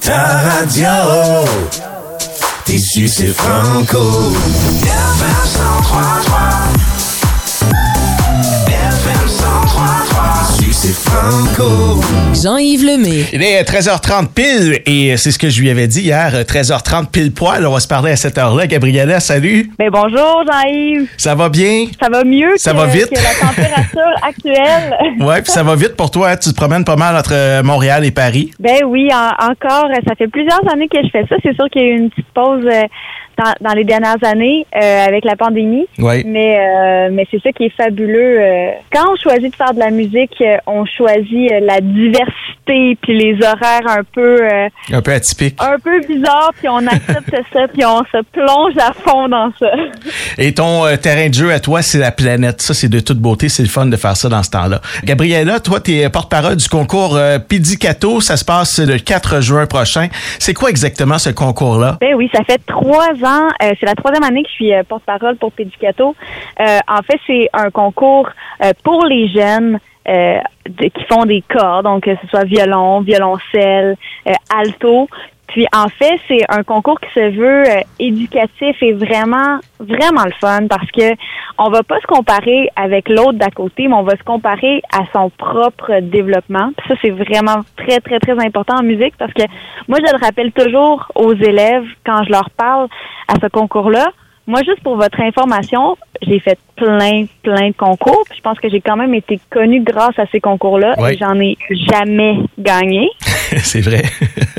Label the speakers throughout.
Speaker 1: Ta radio, tissu c'est franco. 9,
Speaker 2: Jean-Yves Lemay.
Speaker 3: Il est 13h30 pile et c'est ce que je lui avais dit hier, 13h30 pile poil. On va se parler à cette heure-là. Gabriella, salut.
Speaker 4: Ben bonjour Jean-Yves.
Speaker 3: Ça va bien?
Speaker 4: Ça va mieux
Speaker 3: Ça
Speaker 4: que,
Speaker 3: va vite?
Speaker 4: que la température actuelle.
Speaker 3: Ouais, puis ça va vite pour toi. hein? Tu te promènes pas mal entre euh, Montréal et Paris.
Speaker 4: Ben oui, en- encore, ça fait plusieurs années que je fais ça. C'est sûr qu'il y a eu une petite pause euh, dans, dans les dernières années euh, avec la pandémie.
Speaker 3: Oui.
Speaker 4: Mais euh, mais c'est ça qui est fabuleux. euh. Quand on choisit de faire de la musique, euh, on choisit euh, la diversité puis les horaires un peu euh,
Speaker 3: Un peu atypique.
Speaker 4: un peu bizarres puis on accepte ça puis on se plonge à fond dans ça.
Speaker 3: Et ton euh, terrain de jeu à toi, c'est la planète. Ça, c'est de toute beauté. C'est le fun de faire ça dans ce temps-là. Gabriella, toi, tu es porte-parole du concours euh, Pidicato. Ça se passe le 4 juin prochain. C'est quoi exactement ce concours-là?
Speaker 4: Ben oui, ça fait trois ans. c'est la troisième année que je suis porte-parole pour Pédicato. En fait, c'est un concours pour les jeunes euh, de- qui font des corps, donc que ce soit violon, violoncelle, euh, alto. Puis en fait, c'est un concours qui se veut euh, éducatif et vraiment, vraiment le fun parce que on va pas se comparer avec l'autre d'à côté, mais on va se comparer à son propre développement. Puis ça, c'est vraiment très, très, très important en musique parce que moi, je le rappelle toujours aux élèves quand je leur parle à ce concours-là. Moi, juste pour votre information, j'ai fait plein, plein de concours. Puis je pense que j'ai quand même été connue grâce à ces concours-là.
Speaker 3: Ouais.
Speaker 4: Et j'en ai jamais gagné.
Speaker 3: c'est vrai.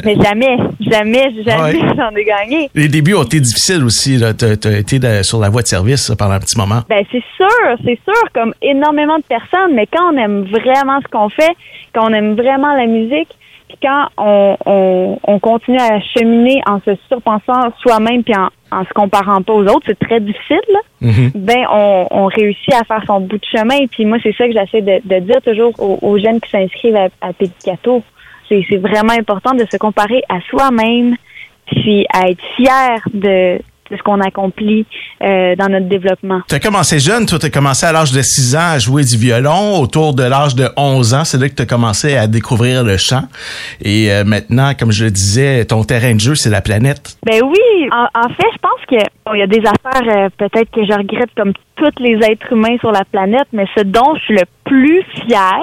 Speaker 4: Mais jamais, jamais, jamais
Speaker 3: Ouais.
Speaker 4: j'en ai gagné.
Speaker 3: Les débuts ont été difficiles aussi. Tu as été de- sur la voie de service pendant un petit moment.
Speaker 4: Ben c'est sûr, c'est sûr, comme énormément de personnes, mais quand on aime vraiment ce qu'on fait, quand on aime vraiment la musique, puis quand on, on, on continue à cheminer en se surpensant soi-même puis en, en se comparant pas aux autres, c'est très difficile, là.
Speaker 3: Mhm.
Speaker 4: Ben on, on réussit à faire son bout de chemin. Puis moi, c'est ça que j'essaie de, de dire toujours aux, aux jeunes qui s'inscrivent à, à Pédicato. C'est c'est vraiment important de se comparer à soi-même, puis à être fier de, de ce qu'on accomplit euh, dans notre développement.
Speaker 3: Tu as commencé jeune, toi, tu as commencé à l'âge de 6 ans à jouer du violon. Autour de l'âge de 11 ans, c'est là que tu as commencé à découvrir le chant. Et euh, maintenant, comme je le disais, ton terrain de jeu, c'est la planète.
Speaker 4: Ben oui, en, en fait, je pense que bon, il y a des affaires euh, peut-être que je regrette comme tous les êtres humains sur la planète, mais ce dont je suis le plus fière,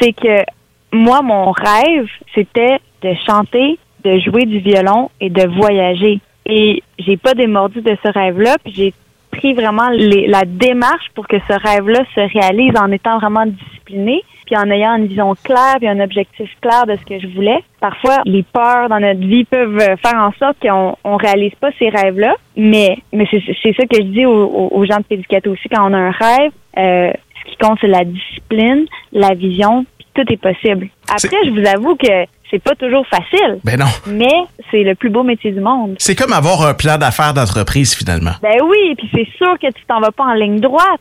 Speaker 4: c'est que moi, mon rêve, c'était de chanter, de jouer du violon et de voyager. Et j'ai pas démordu de ce rêve-là, puis j'ai pris vraiment les- la démarche pour que ce rêve-là se réalise en étant vraiment discipliné, puis en ayant une vision claire, puis un objectif clair de ce que je voulais. Parfois, les peurs dans notre vie peuvent faire en sorte qu'on on réalise pas ces rêves-là, mais mais c'est ça que je dis aux, aux- aux gens de Pédicato aussi quand on a un rêve. euh, ce qui compte, c'est la discipline, la vision, puis tout est possible. Après, je vous avoue que c'est pas toujours facile,
Speaker 3: Ben non.
Speaker 4: mais c'est le plus beau métier du monde.
Speaker 3: C'est comme avoir un plan d'affaires d'entreprise, finalement.
Speaker 4: Ben oui, puis c'est sûr que tu t'en vas pas en ligne droite.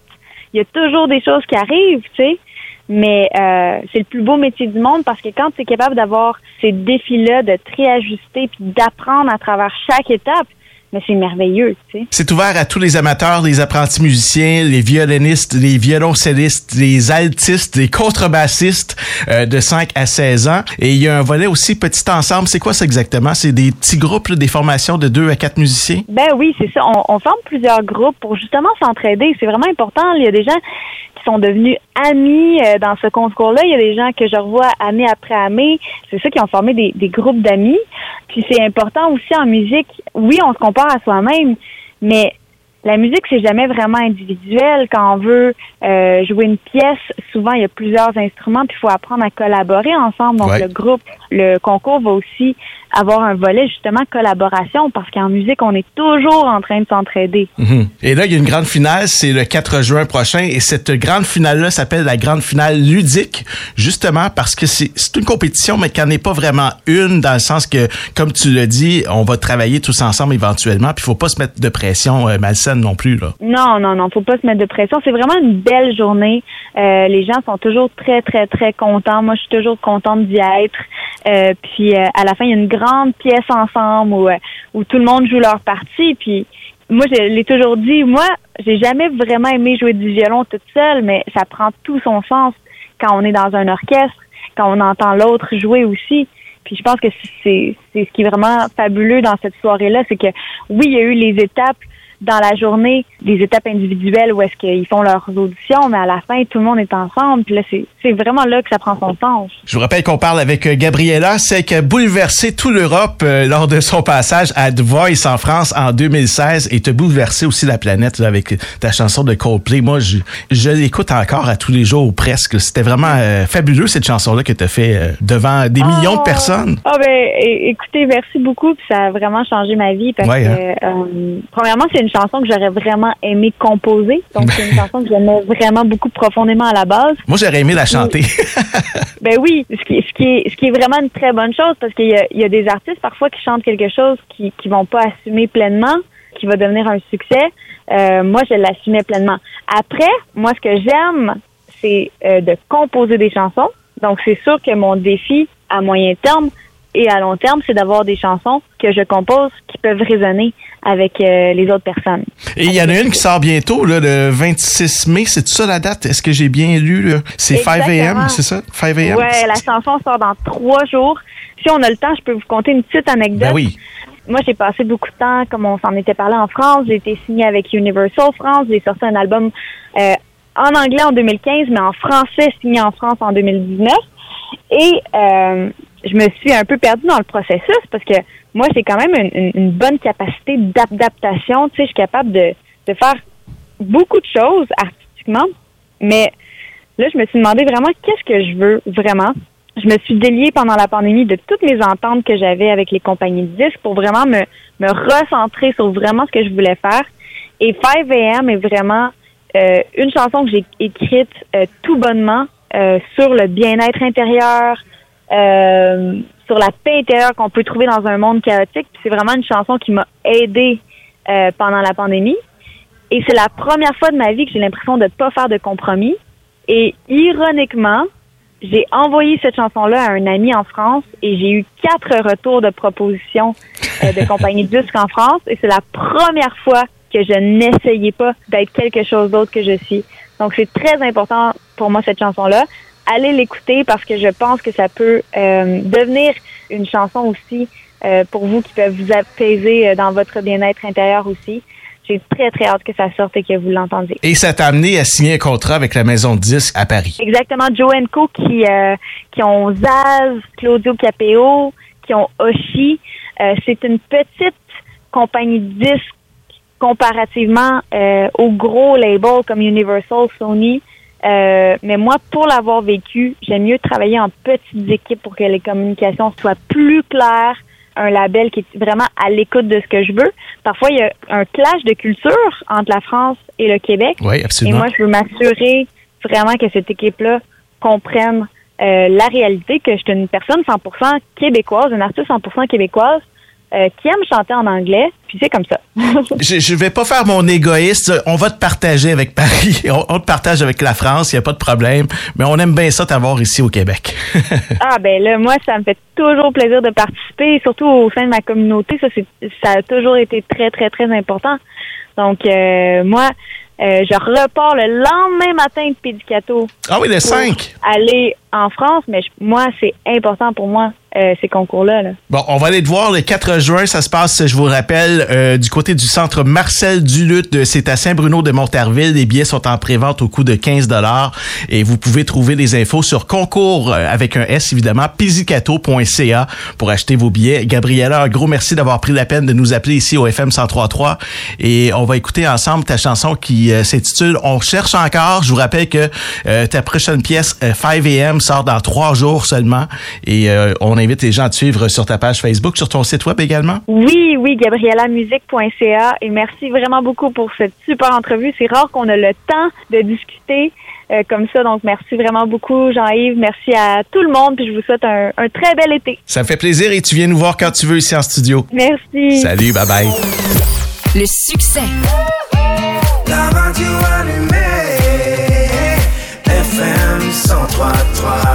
Speaker 4: Il y a toujours des choses qui arrivent, tu sais. Mais euh, c'est le plus beau métier du monde parce que quand tu es capable d'avoir ces défis-là, de te réajuster puis d'apprendre à travers chaque étape, mais c'est merveilleux, tu sais.
Speaker 3: C'est ouvert à tous les amateurs, les apprentis musiciens, les violonistes, les violoncellistes, les altistes, les contrebassistes euh, de 5 à 16 ans. Et il y a un volet aussi petit ensemble. C'est quoi ça exactement? C'est des petits groupes, là, des formations de 2 à 4 musiciens?
Speaker 4: Ben oui, c'est ça. On, on forme plusieurs groupes pour justement s'entraider. C'est vraiment important. Il y a des gens qui sont devenus amis euh, dans ce concours-là. Il y a des gens que je revois année après année. C'est ça qui ont formé des, des groupes d'amis. Puis c'est important aussi en musique. Oui, on se compare à soi-même, mais la musique, c'est jamais vraiment individuel. Quand on veut euh, jouer une pièce, souvent, il y a plusieurs instruments, puis il faut apprendre à collaborer ensemble. Donc,
Speaker 3: Ouais.
Speaker 4: le groupe, le concours va aussi avoir un volet, justement, collaboration, parce qu'en musique, on est toujours en train de s'entraider.
Speaker 3: Mhm. Et là, il y a une grande finale, c'est le 4 juin prochain. Et cette grande finale-là s'appelle la grande finale ludique, justement parce que c'est une compétition, mais qu'il n'y en est pas vraiment une, dans le sens que, comme tu l'as dit, on va travailler tous ensemble éventuellement, puis il faut pas se mettre de pression euh, malsaine non plus. Là.
Speaker 4: Non, non, non, faut pas se mettre de pression. C'est vraiment une belle journée. Euh, les gens sont toujours très, très, très contents. Moi, je suis toujours contente d'y être. Euh, puis euh, à la fin, il y a une grande pièce ensemble où, euh, où tout le monde joue leur partie. Puis moi, je l'ai toujours dit, moi, j'ai jamais vraiment aimé jouer du violon toute seule, mais ça prend tout son sens quand on est dans un orchestre, quand on entend l'autre jouer aussi. Puis je pense que c'est ce qui est vraiment fabuleux dans cette soirée-là, c'est que oui, il y a eu les étapes dans la journée des étapes individuelles où est-ce qu'ils font leurs auditions, mais à la fin, tout le monde est ensemble. Puis là, c'est vraiment là que ça prend son sens.
Speaker 3: Je vous rappelle qu'on parle avec euh, Gabriella, celle qui a bouleversé toute l'Europe euh, lors de son passage à The Voice en France en 2016 et te bouleversé aussi la planète là, avec ta chanson de Coldplay. Moi, je, je l'écoute encore à tous les jours ou presque. C'était vraiment euh, fabuleux cette chanson-là que tu as fait devant des millions de personnes.
Speaker 4: Ah ben, écoutez, merci beaucoup. Puis ça a vraiment changé ma vie parce que, hein? premièrement, c'est une chanson que j'aurais vraiment aimé composer. Donc, c'est une chanson que j'aimais vraiment beaucoup profondément à la base.
Speaker 3: Moi, j'aurais aimé la chanter.
Speaker 4: ben oui, ce qui, ce, qui est, ce qui est vraiment une très bonne chose parce qu'il y, y a, des artistes parfois qui chantent quelque chose qui qui vont pas assumer pleinement, qui va devenir un succès. Euh, moi, je l'assumais pleinement. Après, moi, ce que j'aime, c'est euh, de composer des chansons. Donc, c'est sûr que mon défi à moyen terme, et à long terme, c'est d'avoir des chansons que je compose qui peuvent résonner avec euh, les autres personnes.
Speaker 3: Et il y en a une qui sort bientôt, là, le 26 mai, c'est ça la date? Est-ce que j'ai bien lu? C'est 5 a.m., c'est ça? 5 a.m.?
Speaker 4: Ouais, la chanson sort dans trois jours. Si on a le temps, je peux vous conter une petite anecdote.
Speaker 3: Ben oui.
Speaker 4: Moi, j'ai passé beaucoup de temps, comme on s'en était parlé en France. J'ai été signée avec Universal France. J'ai sorti un album euh, en anglais en 2015, mais en français signé en France en 2019. Et euh, je me suis un peu perdue dans le processus parce que moi, j'ai quand même une, bonne capacité d'adaptation. Tu sais, je suis capable de, de faire beaucoup de choses artistiquement, mais là, je me suis demandé vraiment qu'est-ce que je veux vraiment. Je me suis déliée pendant la pandémie de toutes les ententes que j'avais avec les compagnies de disques pour vraiment me, me recentrer sur vraiment ce que je voulais faire. Et 5 AM est vraiment euh, une chanson que j'ai écrite euh, tout bonnement euh, sur le bien-être intérieur, euh, sur la paix intérieure qu'on peut trouver dans un monde chaotique. C'est vraiment une chanson qui m'a aidée euh, pendant la pandémie. Et c'est la première fois de ma vie que j'ai l'impression de ne pas faire de compromis. Et ironiquement, j'ai envoyé cette chanson-là à un ami en France et j'ai eu quatre retours de propositions euh, de compagnie de disques en France. Et c'est la première fois que je n'essayais pas d'être quelque chose d'autre que je suis. Donc c'est très important pour moi cette chanson-là allez l'écouter parce que je pense que ça peut euh, devenir une chanson aussi euh, pour vous qui peuvent vous apaiser euh, dans votre bien-être intérieur aussi. J'ai très, très hâte que ça sorte et que vous l'entendiez.
Speaker 3: Et ça t'a amené à signer un contrat avec la maison de disques à Paris.
Speaker 4: Exactement. Joe Co qui, qui ont Zaz, Claudio Capéo, qui ont Oshi. c'est une petite compagnie de disques comparativement aux gros labels comme Universal, Sony. Euh, mais moi, pour l'avoir vécu, j'aime mieux travailler en petites équipes pour que les communications soient plus claires, un label qui est vraiment à l'écoute de ce que je veux. Parfois, il y a un clash de culture entre la France et le Québec.
Speaker 3: Oui, absolument.
Speaker 4: Et moi, je veux m'assurer vraiment que cette équipe-là comprenne euh, la réalité, que je suis une personne 100% québécoise, une artiste 100% québécoise, euh, qui aime chanter en anglais, puis c'est comme ça.
Speaker 3: je, je vais pas faire mon égoïste. On va te partager avec Paris. On, te partage avec la France, il n'y a pas de problème. Mais on aime bien ça t'avoir ici au Québec.
Speaker 4: ah ben là, moi, ça me fait toujours plaisir de participer, surtout au sein de ma communauté. Ça, ça a toujours été très, très, très important. Donc, euh, moi, euh, je repars le lendemain matin de Pédicato.
Speaker 3: Ah oui, le 5.
Speaker 4: Aller en France, mais moi, c'est important pour moi euh, ces concours-là.
Speaker 3: Bon, on va aller te voir le 4 juin. Ça se passe, je vous rappelle, euh, du côté du centre Marcel Duluth. C'est à Saint-Bruno de Montarville. Les billets sont en prévente au coût de 15 et vous pouvez trouver les infos sur concours euh, avec un S évidemment, pizzicato.ca pour acheter vos billets. Gabriella, un gros merci d'avoir pris la peine de nous appeler ici au FM 1033 et on va écouter ensemble ta chanson qui s'intitule On cherche encore. Je vous rappelle que ta prochaine pièce 5 AM sort dans trois jours seulement et on invite les gens à te suivre sur ta page Facebook, sur ton site web également?
Speaker 4: Oui, oui, gabriellamusique.ca. Et merci vraiment beaucoup pour cette super entrevue. C'est rare qu'on a le temps de discuter euh, comme ça. Donc, merci vraiment beaucoup, Jean-Yves. Merci à tout le monde. Puis je vous souhaite un, très bel été.
Speaker 3: Ça me fait plaisir et tu viens nous voir quand tu veux ici en studio.
Speaker 4: Merci.
Speaker 3: Salut, bye bye.
Speaker 2: Le succès.
Speaker 1: La radio allumée. FM 103.3.